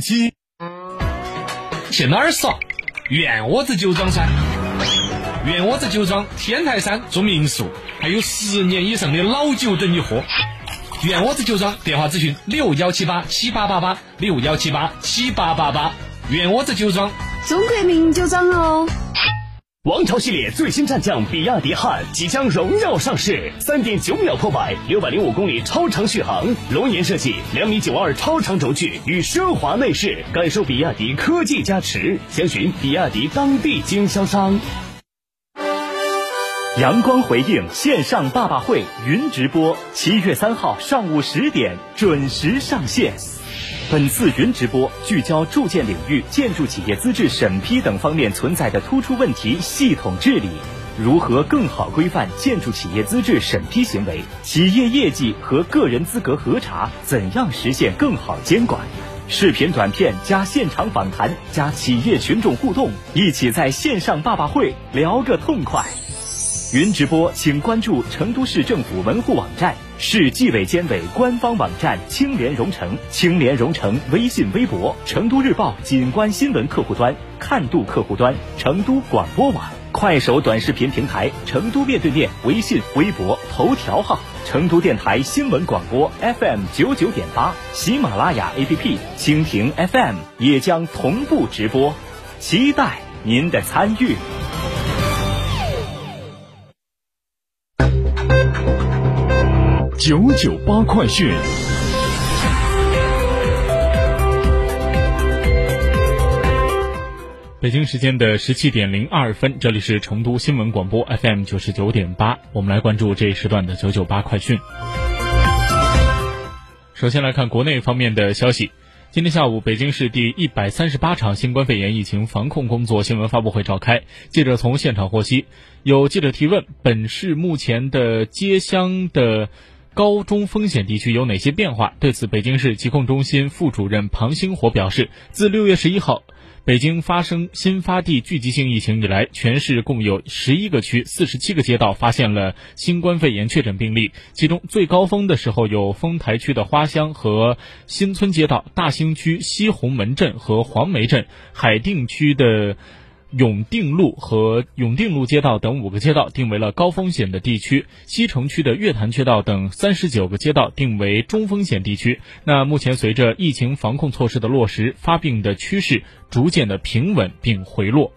七，去哪儿耍？院窝子酒庄噻！院窝子酒庄天台山住民宿，还有十年以上的老酒等你喝。院窝子酒庄电话咨询六幺七八七八八八六幺七八七八八八。院窝子酒庄，中国名酒庄哦。王朝系列最新战将比亚迪汉即将荣耀上市，三点九秒破百，六百零五公里超长续航，龙岩设计，两米九二超长轴距与奢华内饰，感受比亚迪科技加持。详询比亚迪当地经销商。阳光回应线上爸爸会云直播，七月三号上午十点准时上线。本次云直播聚焦住建领域建筑企业资质审批等方面存在的突出问题系统治理，如何更好规范建筑企业资质审批行为？企业业绩和个人资格核查怎样实现更好监管？视频短片加现场访谈加企业群众互动，一起在线上爸爸会聊个痛快。云直播，请关注成都市政府门户网站、市纪委监委官方网站“青联蓉城”、青联蓉城微信、微博、成都日报景观新闻客户端、看度客户端、成都广播网、快手短视频平台、成都面对面微信、微博、头条号、成都电台新闻广播 FM 九九点八、喜马拉雅 APP、蜻蜓 FM 也将同步直播，期待您的参与。九九八快讯。北京时间的十七点零二分，这里是成都新闻广播 FM 九十九点八，我们来关注这一时段的九九八快讯。首先来看国内方面的消息。今天下午，北京市第一百三十八场新冠肺炎疫情防控工作新闻发布会召开。记者从现场获悉，有记者提问：本市目前的街乡的。高中风险地区有哪些变化？对此，北京市疾控中心副主任庞星火表示，自六月十一号北京发生新发地聚集性疫情以来，全市共有十一个区、四十七个街道发现了新冠肺炎确诊病例。其中最高峰的时候，有丰台区的花乡和新村街道、大兴区西红门镇和黄梅镇、海淀区的。永定路和永定路街道等五个街道定为了高风险的地区，西城区的月坛街道等三十九个街道定为中风险地区。那目前随着疫情防控措施的落实，发病的趋势逐渐的平稳并回落。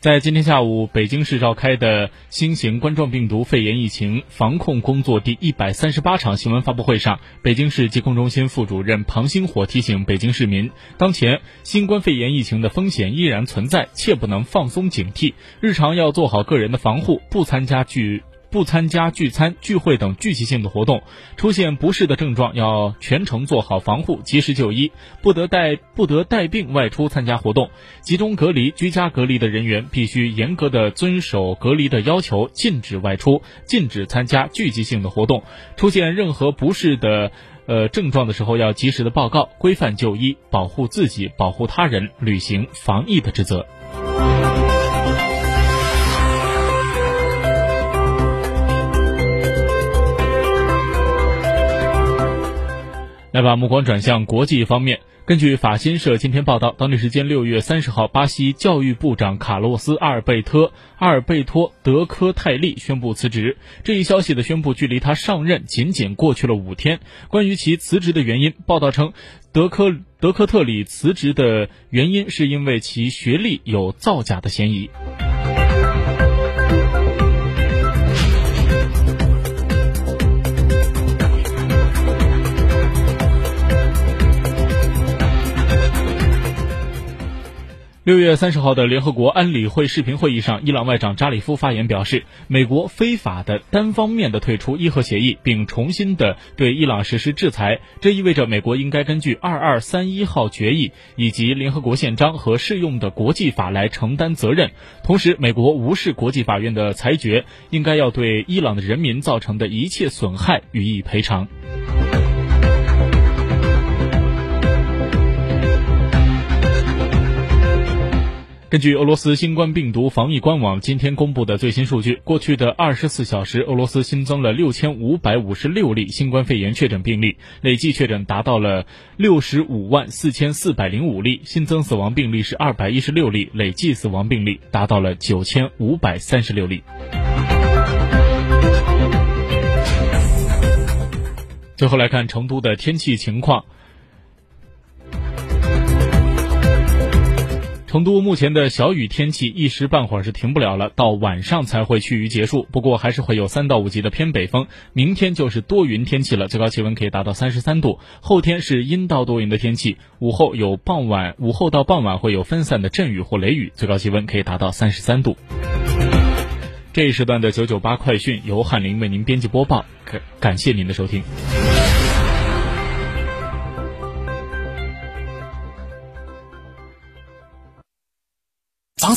在今天下午，北京市召开的新型冠状病毒肺炎疫情防控工作第一百三十八场新闻发布会上，北京市疾控中心副主任庞星火提醒北京市民，当前新冠肺炎疫情的风险依然存在，切不能放松警惕，日常要做好个人的防护，不参加聚。不参加聚餐、聚会等聚集性的活动，出现不适的症状要全程做好防护，及时就医，不得带不得带病外出参加活动。集中隔离、居家隔离的人员必须严格的遵守隔离的要求，禁止外出，禁止参加聚集性的活动。出现任何不适的呃症状的时候，要及时的报告，规范就医，保护自己，保护他人，履行防疫的职责。来把目光转向国际方面。根据法新社今天报道，当地时间六月三十号，巴西教育部长卡洛斯·阿尔贝特·阿尔贝托·德科泰利宣布辞职。这一消息的宣布距离他上任仅仅过去了五天。关于其辞职的原因，报道称，德科德科特里辞职的原因是因为其学历有造假的嫌疑。六月三十号的联合国安理会视频会议上，伊朗外长扎里夫发言表示，美国非法的单方面的退出伊核协议，并重新的对伊朗实施制裁，这意味着美国应该根据二二三一号决议以及联合国宪章和适用的国际法来承担责任。同时，美国无视国际法院的裁决，应该要对伊朗的人民造成的一切损害予以赔偿。根据俄罗斯新冠病毒防疫官网今天公布的最新数据，过去的二十四小时，俄罗斯新增了六千五百五十六例新冠肺炎确诊病例，累计确诊达到了六十五万四千四百零五例，新增死亡病例是二百一十六例，累计死亡病例达到了九千五百三十六例。最后来看成都的天气情况。成都目前的小雨天气一时半会儿是停不了了，到晚上才会趋于结束。不过还是会有三到五级的偏北风。明天就是多云天气了，最高气温可以达到三十三度。后天是阴到多云的天气，午后有傍晚，午后到傍晚会有分散的阵雨或雷雨，最高气温可以达到三十三度。这一时段的九九八快讯由翰林为您编辑播报，感感谢您的收听。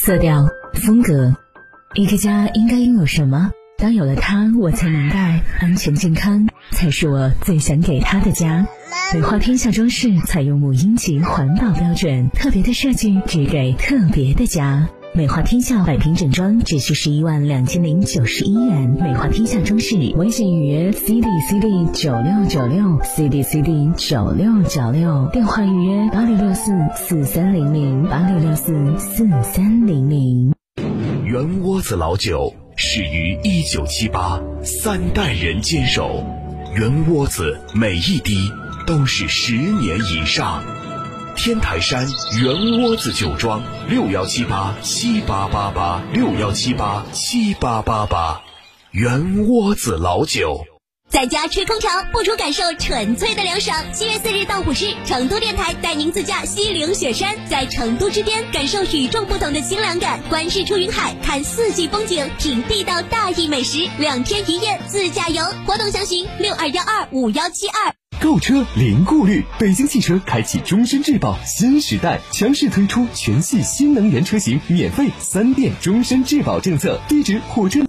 色调、风格，一个家应该拥有什么？当有了它，我才明白，安全健康才是我最想给他的家。美化天下装饰采用母婴级环保标准，特别的设计只给特别的家。美化天下百平整装只需十一万两千零九十一元。美化天下装饰微信预约 C D C D 九六九六 C D C D 九六九六，电话预约八六六四四三零零八六六四四三零零。圆窝子老酒始于一九七八，三代人坚守，圆窝子每一滴都是十年以上。天台山圆窝子酒庄六幺七八七八八八六幺七八七八八八，圆窝子老酒。在家吹空调，不如感受纯粹的凉爽。七月四日到五日，成都电台带您自驾西岭雪山，在成都之巅感受与众不同的清凉感，观日出云海，看四季风景，品地道大邑美食，两天一夜自驾游。活动详询六二幺二五幺七二。购车零顾虑，北京汽车开启终身质保新时代，强势推出全系新能源车型免费三电终身质保政策。地址：火车。